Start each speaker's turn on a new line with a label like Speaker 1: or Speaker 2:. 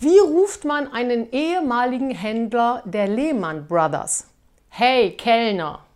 Speaker 1: Wie ruft man einen ehemaligen Händler der Lehman Brothers? Hey Kellner!